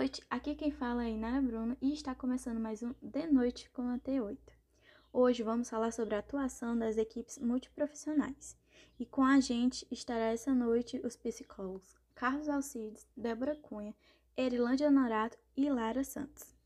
noite, aqui quem fala é Inara Bruno e está começando mais um De Noite com a T8. Hoje vamos falar sobre a atuação das equipes multiprofissionais. E com a gente estará essa noite os psicólogos Carlos Alcides, Débora Cunha, Erilândia Norato e Lara Santos.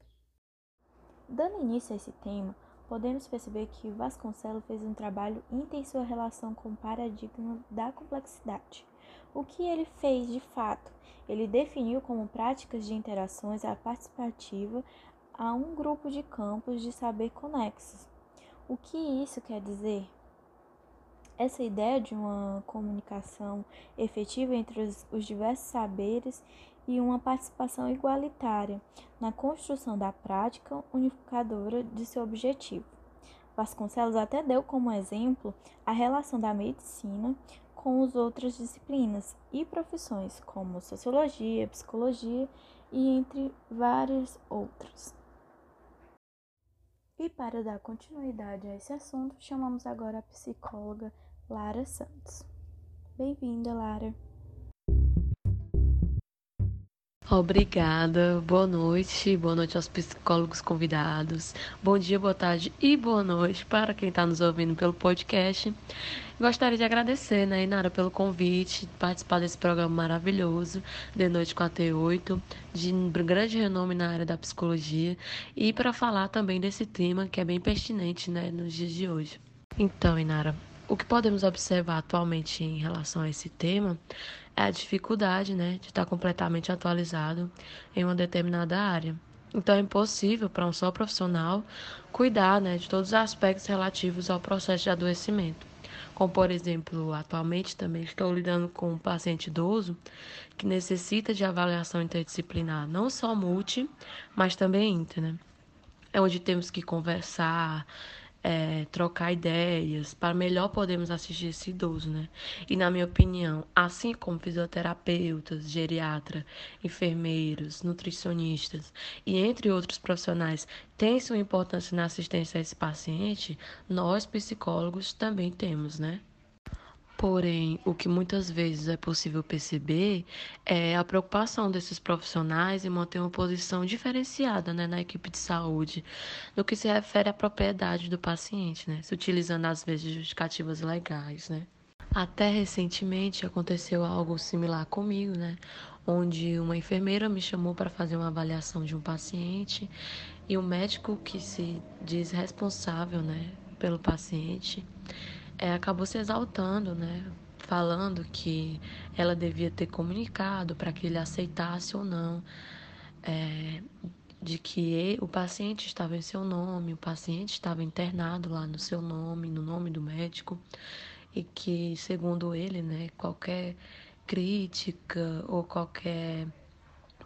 Dando início a esse tema, podemos perceber que Vasconcelos fez um trabalho íntimo em sua relação com o paradigma da complexidade. O que ele fez de fato? Ele definiu como práticas de interações a participativa a um grupo de campos de saber conexos. O que isso quer dizer? Essa ideia de uma comunicação efetiva entre os, os diversos saberes e uma participação igualitária na construção da prática unificadora de seu objetivo. Vasconcelos até deu como exemplo a relação da medicina com as outras disciplinas e profissões, como sociologia, psicologia e entre várias outras. E para dar continuidade a esse assunto, chamamos agora a psicóloga Lara Santos. Bem-vinda, Lara. Obrigada, boa noite, boa noite aos psicólogos convidados, bom dia, boa tarde e boa noite para quem está nos ouvindo pelo podcast. Gostaria de agradecer, né, Inara, pelo convite, participar desse programa maravilhoso, De Noite com a T8, de grande renome na área da psicologia, e para falar também desse tema que é bem pertinente, né, nos dias de hoje. Então, Inara, o que podemos observar atualmente em relação a esse tema é a dificuldade né, de estar completamente atualizado em uma determinada área. Então é impossível para um só profissional cuidar né, de todos os aspectos relativos ao processo de adoecimento. Como, por exemplo, atualmente também estou lidando com um paciente idoso que necessita de avaliação interdisciplinar, não só multi, mas também inter. Né? É onde temos que conversar, é, trocar ideias para melhor podermos assistir esse idoso, né? E na minha opinião, assim como fisioterapeutas, geriatra, enfermeiros, nutricionistas e entre outros profissionais têm sua importância na assistência a esse paciente, nós psicólogos também temos, né? Porém, o que muitas vezes é possível perceber é a preocupação desses profissionais em manter uma posição diferenciada né, na equipe de saúde, no que se refere à propriedade do paciente, né, se utilizando às vezes justificativas legais. Né. Até recentemente aconteceu algo similar comigo, né, onde uma enfermeira me chamou para fazer uma avaliação de um paciente e o médico que se diz responsável né, pelo paciente é, acabou se exaltando, né? Falando que ela devia ter comunicado para que ele aceitasse ou não, é, de que o paciente estava em seu nome, o paciente estava internado lá no seu nome, no nome do médico, e que, segundo ele, né, qualquer crítica ou qualquer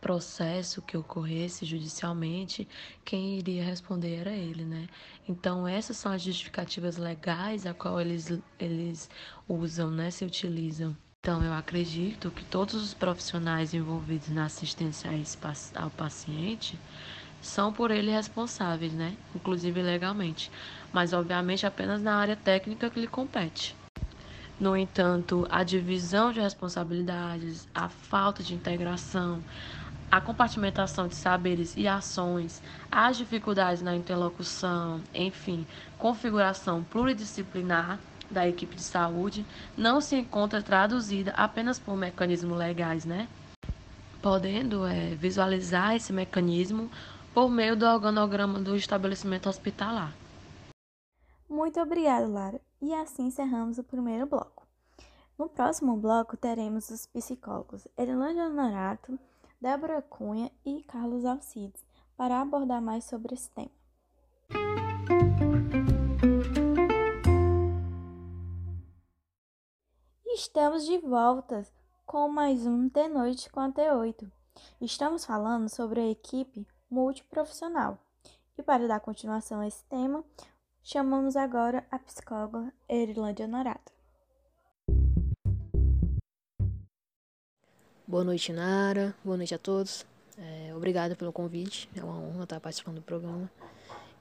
processo que ocorresse judicialmente, quem iria responder era ele, né? Então essas são as justificativas legais a qual eles eles usam, né, se utilizam. Então eu acredito que todos os profissionais envolvidos na assistência ao paciente são por ele responsáveis, né? Inclusive legalmente, mas obviamente apenas na área técnica que lhe compete. No entanto, a divisão de responsabilidades, a falta de integração, a compartimentação de saberes e ações, as dificuldades na interlocução, enfim, configuração pluridisciplinar da equipe de saúde não se encontra traduzida apenas por mecanismos legais, né? Podendo é, visualizar esse mecanismo por meio do organograma do estabelecimento hospitalar. Muito obrigada, Lara. E assim encerramos o primeiro bloco. No próximo bloco teremos os psicólogos Erlândia Norato, Débora Cunha e Carlos Alcides para abordar mais sobre esse tema. Estamos de volta com mais um De Noite com a T8. Estamos falando sobre a equipe multiprofissional. E para dar continuação a esse tema, chamamos agora a psicóloga Erilândia Norato. Boa noite, Nara. Boa noite a todos. É, obrigada pelo convite. É uma honra estar participando do programa.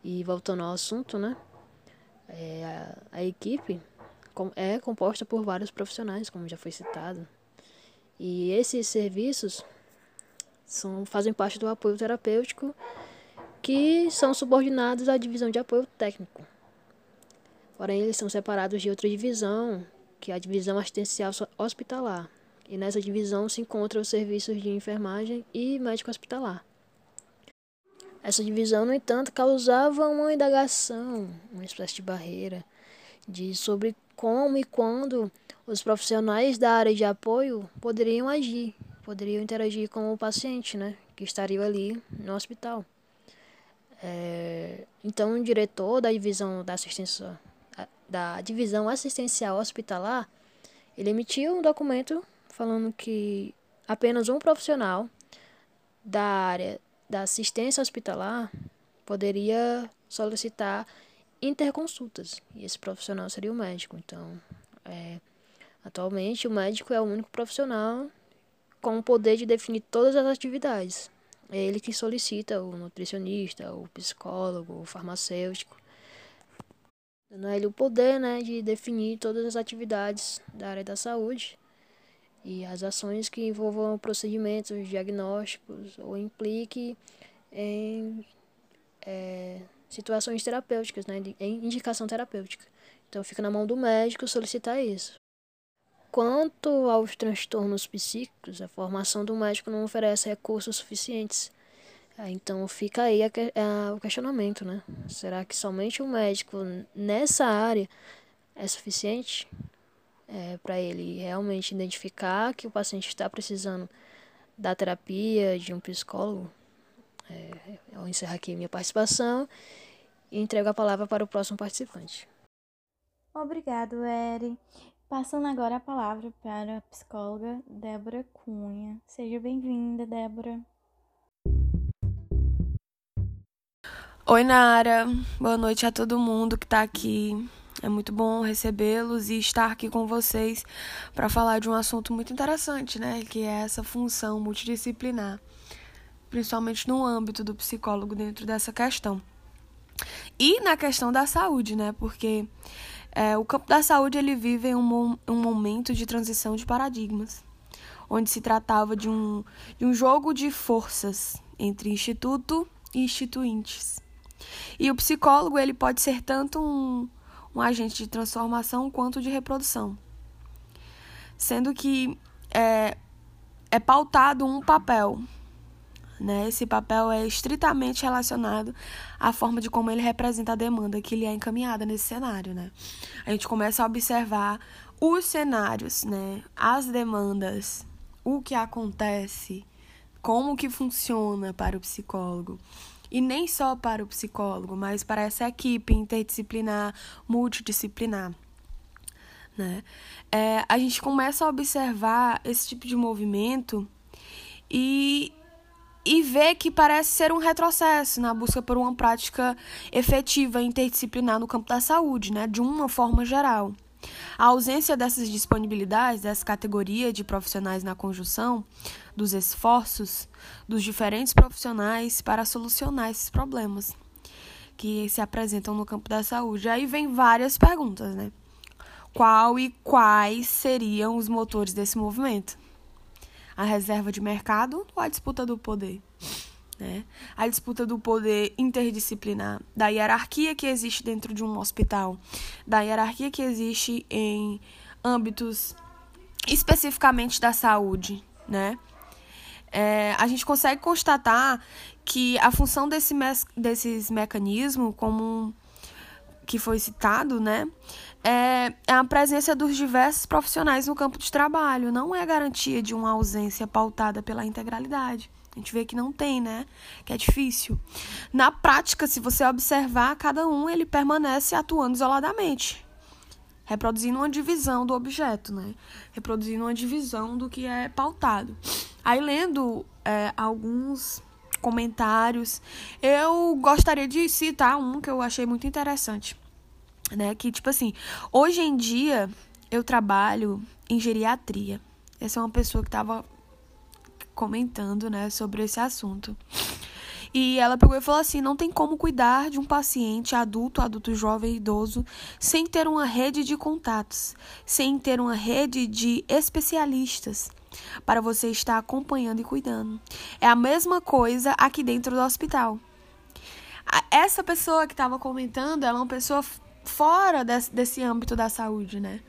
E voltando ao assunto, né? É, a, a, equipe é composta por vários profissionais, como já foi citado. E esses serviços são, fazem parte do apoio terapêutico, que são subordinados à divisão de apoio técnico. Porém, eles são separados de outra divisão, que é a divisão assistencial hospitalar. E nessa divisão se encontram os serviços de enfermagem e médico hospitalar. Essa divisão, no entanto, causava uma indagação, uma espécie de barreira, de sobre como e quando os profissionais da área de apoio poderiam agir, poderiam interagir com o paciente, né, que estaria ali no hospital. É, então, o diretor da divisão da assistência da divisão assistencial hospitalar, ele emitiu um documento falando que apenas um profissional da área da assistência hospitalar poderia solicitar interconsultas. E esse profissional seria o médico. Então, é, atualmente, o médico é o único profissional com o poder de definir todas as atividades. É ele que solicita o nutricionista, o psicólogo, o farmacêutico. Dando a ele o poder né, de definir todas as atividades da área da saúde e as ações que envolvam procedimentos diagnósticos ou implique em é, situações terapêuticas, né, em indicação terapêutica. Então fica na mão do médico solicitar isso. Quanto aos transtornos psíquicos, a formação do médico não oferece recursos suficientes. É, então fica aí a, a, o questionamento, né? Será que somente o médico nessa área é suficiente? É, para ele realmente identificar que o paciente está precisando da terapia, de um psicólogo. É, eu encerro aqui minha participação e entrego a palavra para o próximo participante. Obrigado, Eri. Passando agora a palavra para a psicóloga Débora Cunha. Seja bem-vinda, Débora. Oi, Nara. Boa noite a todo mundo que está aqui é muito bom recebê-los e estar aqui com vocês para falar de um assunto muito interessante, né? Que é essa função multidisciplinar, principalmente no âmbito do psicólogo dentro dessa questão. E na questão da saúde, né? Porque é, o campo da saúde ele vive um, um momento de transição de paradigmas, onde se tratava de um, de um jogo de forças entre instituto e instituintes. E o psicólogo ele pode ser tanto um, um agente de transformação quanto de reprodução. Sendo que é, é pautado um papel. Né? Esse papel é estritamente relacionado à forma de como ele representa a demanda que lhe é encaminhada nesse cenário. Né? A gente começa a observar os cenários, né? as demandas, o que acontece, como que funciona para o psicólogo. E nem só para o psicólogo, mas para essa equipe interdisciplinar, multidisciplinar. Né? É, a gente começa a observar esse tipo de movimento e, e ver que parece ser um retrocesso na busca por uma prática efetiva interdisciplinar no campo da saúde, né? de uma forma geral. A ausência dessas disponibilidades, dessa categoria de profissionais na conjunção, dos esforços dos diferentes profissionais para solucionar esses problemas que se apresentam no campo da saúde. Aí vem várias perguntas, né? Qual e quais seriam os motores desse movimento? A reserva de mercado ou a disputa do poder? Né? A disputa do poder interdisciplinar, da hierarquia que existe dentro de um hospital, da hierarquia que existe em âmbitos especificamente da saúde, né? É, a gente consegue constatar que a função desse desses mecanismos, como que foi citado, né, é, é a presença dos diversos profissionais no campo de trabalho, não é garantia de uma ausência pautada pela integralidade. A gente vê que não tem, né? Que é difícil. Na prática, se você observar, cada um ele permanece atuando isoladamente reproduzindo uma divisão do objeto, né? Reproduzindo uma divisão do que é pautado. Aí, lendo é, alguns comentários, eu gostaria de citar um que eu achei muito interessante, né? Que, tipo assim, hoje em dia eu trabalho em geriatria. Essa é uma pessoa que estava comentando, né, sobre esse assunto. E ela pegou e falou assim: não tem como cuidar de um paciente adulto, adulto jovem, idoso, sem ter uma rede de contatos, sem ter uma rede de especialistas, para você estar acompanhando e cuidando. É a mesma coisa aqui dentro do hospital. Essa pessoa que estava comentando, ela é uma pessoa fora desse, desse âmbito da saúde, né?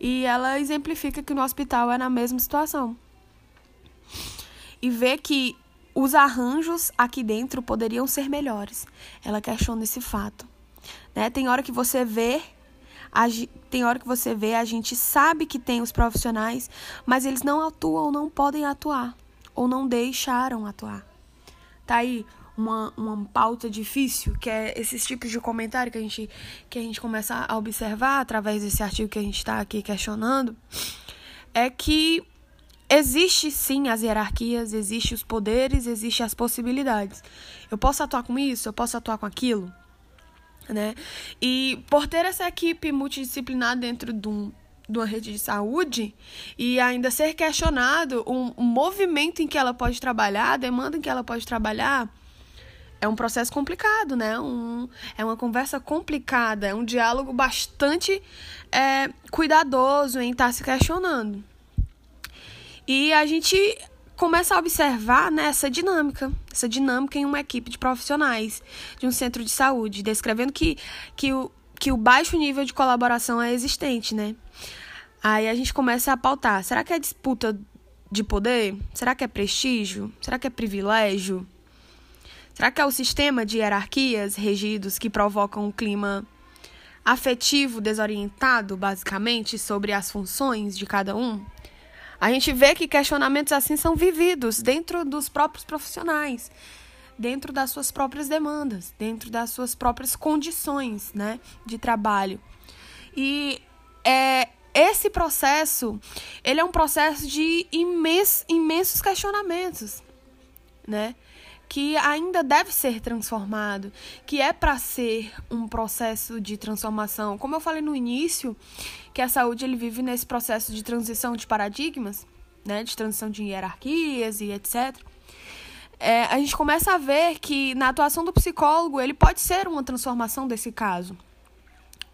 E ela exemplifica que no hospital é na mesma situação. E vê que os arranjos aqui dentro poderiam ser melhores. Ela questiona esse fato. Né? Tem hora que você vê, tem hora que você vê, a gente sabe que tem os profissionais, mas eles não atuam ou não podem atuar, ou não deixaram atuar. Tá aí uma, uma pauta difícil, que é esses tipos de comentário que a gente, que a gente começa a observar através desse artigo que a gente está aqui questionando, é que existe sim as hierarquias, existe os poderes, existe as possibilidades. Eu posso atuar com isso, eu posso atuar com aquilo, né? E por ter essa equipe multidisciplinar dentro de um de uma rede de saúde e ainda ser questionado um, um movimento em que ela pode trabalhar, a demanda em que ela pode trabalhar, é um processo complicado, né? Um, é uma conversa complicada, é um diálogo bastante é, cuidadoso em estar tá se questionando. E a gente começa a observar né, essa dinâmica, essa dinâmica em uma equipe de profissionais de um centro de saúde, descrevendo que, que, o, que o baixo nível de colaboração é existente, né? Aí a gente começa a pautar, será que é disputa de poder? Será que é prestígio? Será que é privilégio? Será que é o sistema de hierarquias regidos que provocam um clima afetivo desorientado, basicamente, sobre as funções de cada um? A gente vê que questionamentos assim são vividos dentro dos próprios profissionais, dentro das suas próprias demandas, dentro das suas próprias condições né, de trabalho. E é, esse processo, ele é um processo de imens, imensos questionamentos, né? que ainda deve ser transformado, que é para ser um processo de transformação. Como eu falei no início, que a saúde ele vive nesse processo de transição de paradigmas, né, de transição de hierarquias e etc. É, a gente começa a ver que na atuação do psicólogo ele pode ser uma transformação desse caso,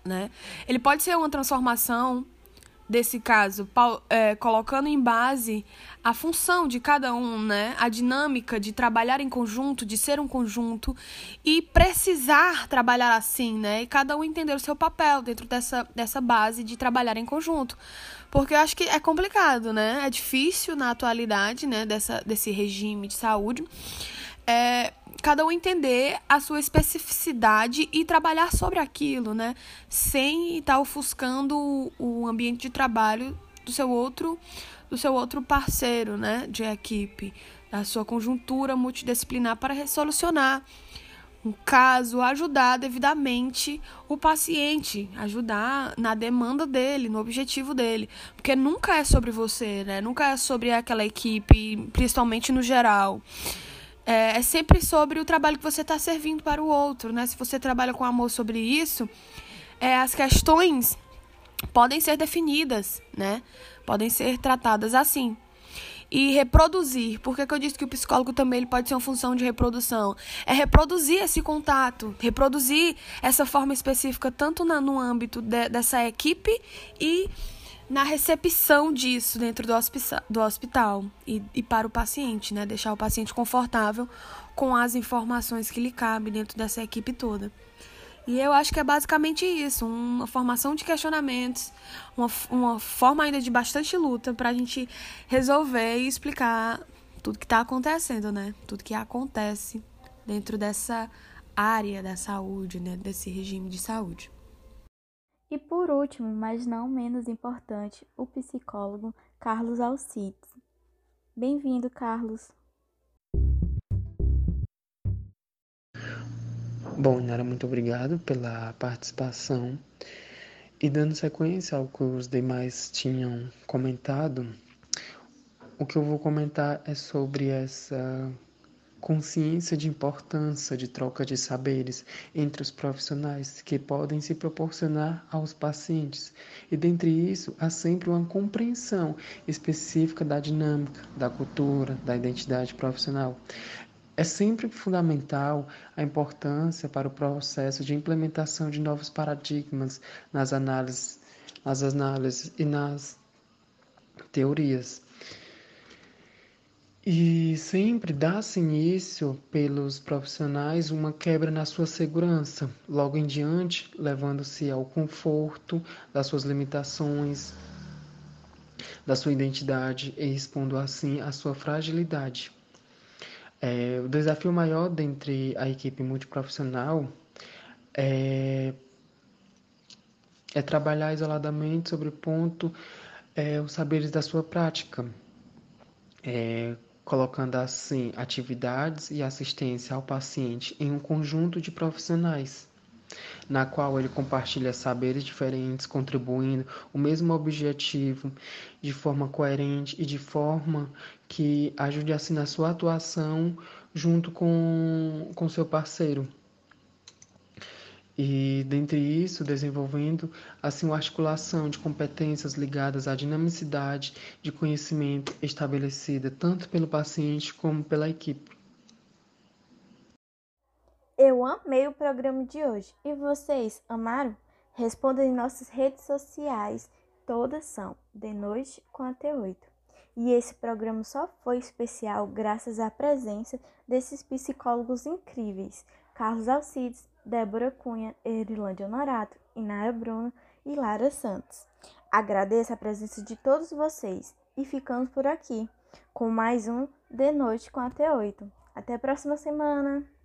né? Ele pode ser uma transformação desse caso, é, colocando em base a função de cada um, né? A dinâmica de trabalhar em conjunto, de ser um conjunto e precisar trabalhar assim, né? E cada um entender o seu papel dentro dessa, dessa base de trabalhar em conjunto. Porque eu acho que é complicado, né? É difícil na atualidade, né? Dessa, desse regime de saúde. É, cada um entender a sua especificidade e trabalhar sobre aquilo, né? Sem estar ofuscando o ambiente de trabalho do seu outro do seu outro parceiro, né, de equipe, da sua conjuntura multidisciplinar para resolucionar um caso, ajudar devidamente o paciente, ajudar na demanda dele, no objetivo dele, porque nunca é sobre você, né? Nunca é sobre aquela equipe, principalmente no geral. É, é sempre sobre o trabalho que você está servindo para o outro, né? Se você trabalha com amor sobre isso, é, as questões podem ser definidas, né? Podem ser tratadas assim. E reproduzir. Por que, que eu disse que o psicólogo também ele pode ser uma função de reprodução? É reproduzir esse contato, reproduzir essa forma específica, tanto na, no âmbito de, dessa equipe e na recepção disso dentro do, do hospital e, e para o paciente, né? Deixar o paciente confortável com as informações que lhe cabem dentro dessa equipe toda. E eu acho que é basicamente isso, uma formação de questionamentos, uma, uma forma ainda de bastante luta para a gente resolver e explicar tudo que está acontecendo, né? Tudo que acontece dentro dessa área da saúde, né? Desse regime de saúde. Por último, mas não menos importante, o psicólogo Carlos Alcides. Bem-vindo, Carlos. Bom, Nara, muito obrigado pela participação. E dando sequência ao que os demais tinham comentado, o que eu vou comentar é sobre essa consciência de importância de troca de saberes entre os profissionais que podem se proporcionar aos pacientes. E dentre isso, há sempre uma compreensão específica da dinâmica, da cultura, da identidade profissional. É sempre fundamental a importância para o processo de implementação de novos paradigmas nas análises, nas análises e nas teorias. E sempre dá-se início pelos profissionais uma quebra na sua segurança, logo em diante, levando-se ao conforto das suas limitações, da sua identidade e expondo assim a sua fragilidade. É, o desafio maior dentre a equipe multiprofissional é, é trabalhar isoladamente sobre o ponto é, os saberes da sua prática, é, colocando assim atividades e assistência ao paciente em um conjunto de profissionais, na qual ele compartilha saberes diferentes, contribuindo o mesmo objetivo de forma coerente e de forma que ajude assim na sua atuação junto com, com seu parceiro e, dentre isso, desenvolvendo assim uma articulação de competências ligadas à dinamicidade de conhecimento estabelecida tanto pelo paciente como pela equipe. Eu amei o programa de hoje. E vocês amaram? Respondam em nossas redes sociais. Todas são de noite com até oito. E esse programa só foi especial graças à presença desses psicólogos incríveis: Carlos Alcides, Débora Cunha, Erilândia Honorato, Inara Bruno e Lara Santos. Agradeço a presença de todos vocês e ficamos por aqui com mais um De Noite com Até 8. Até a próxima semana!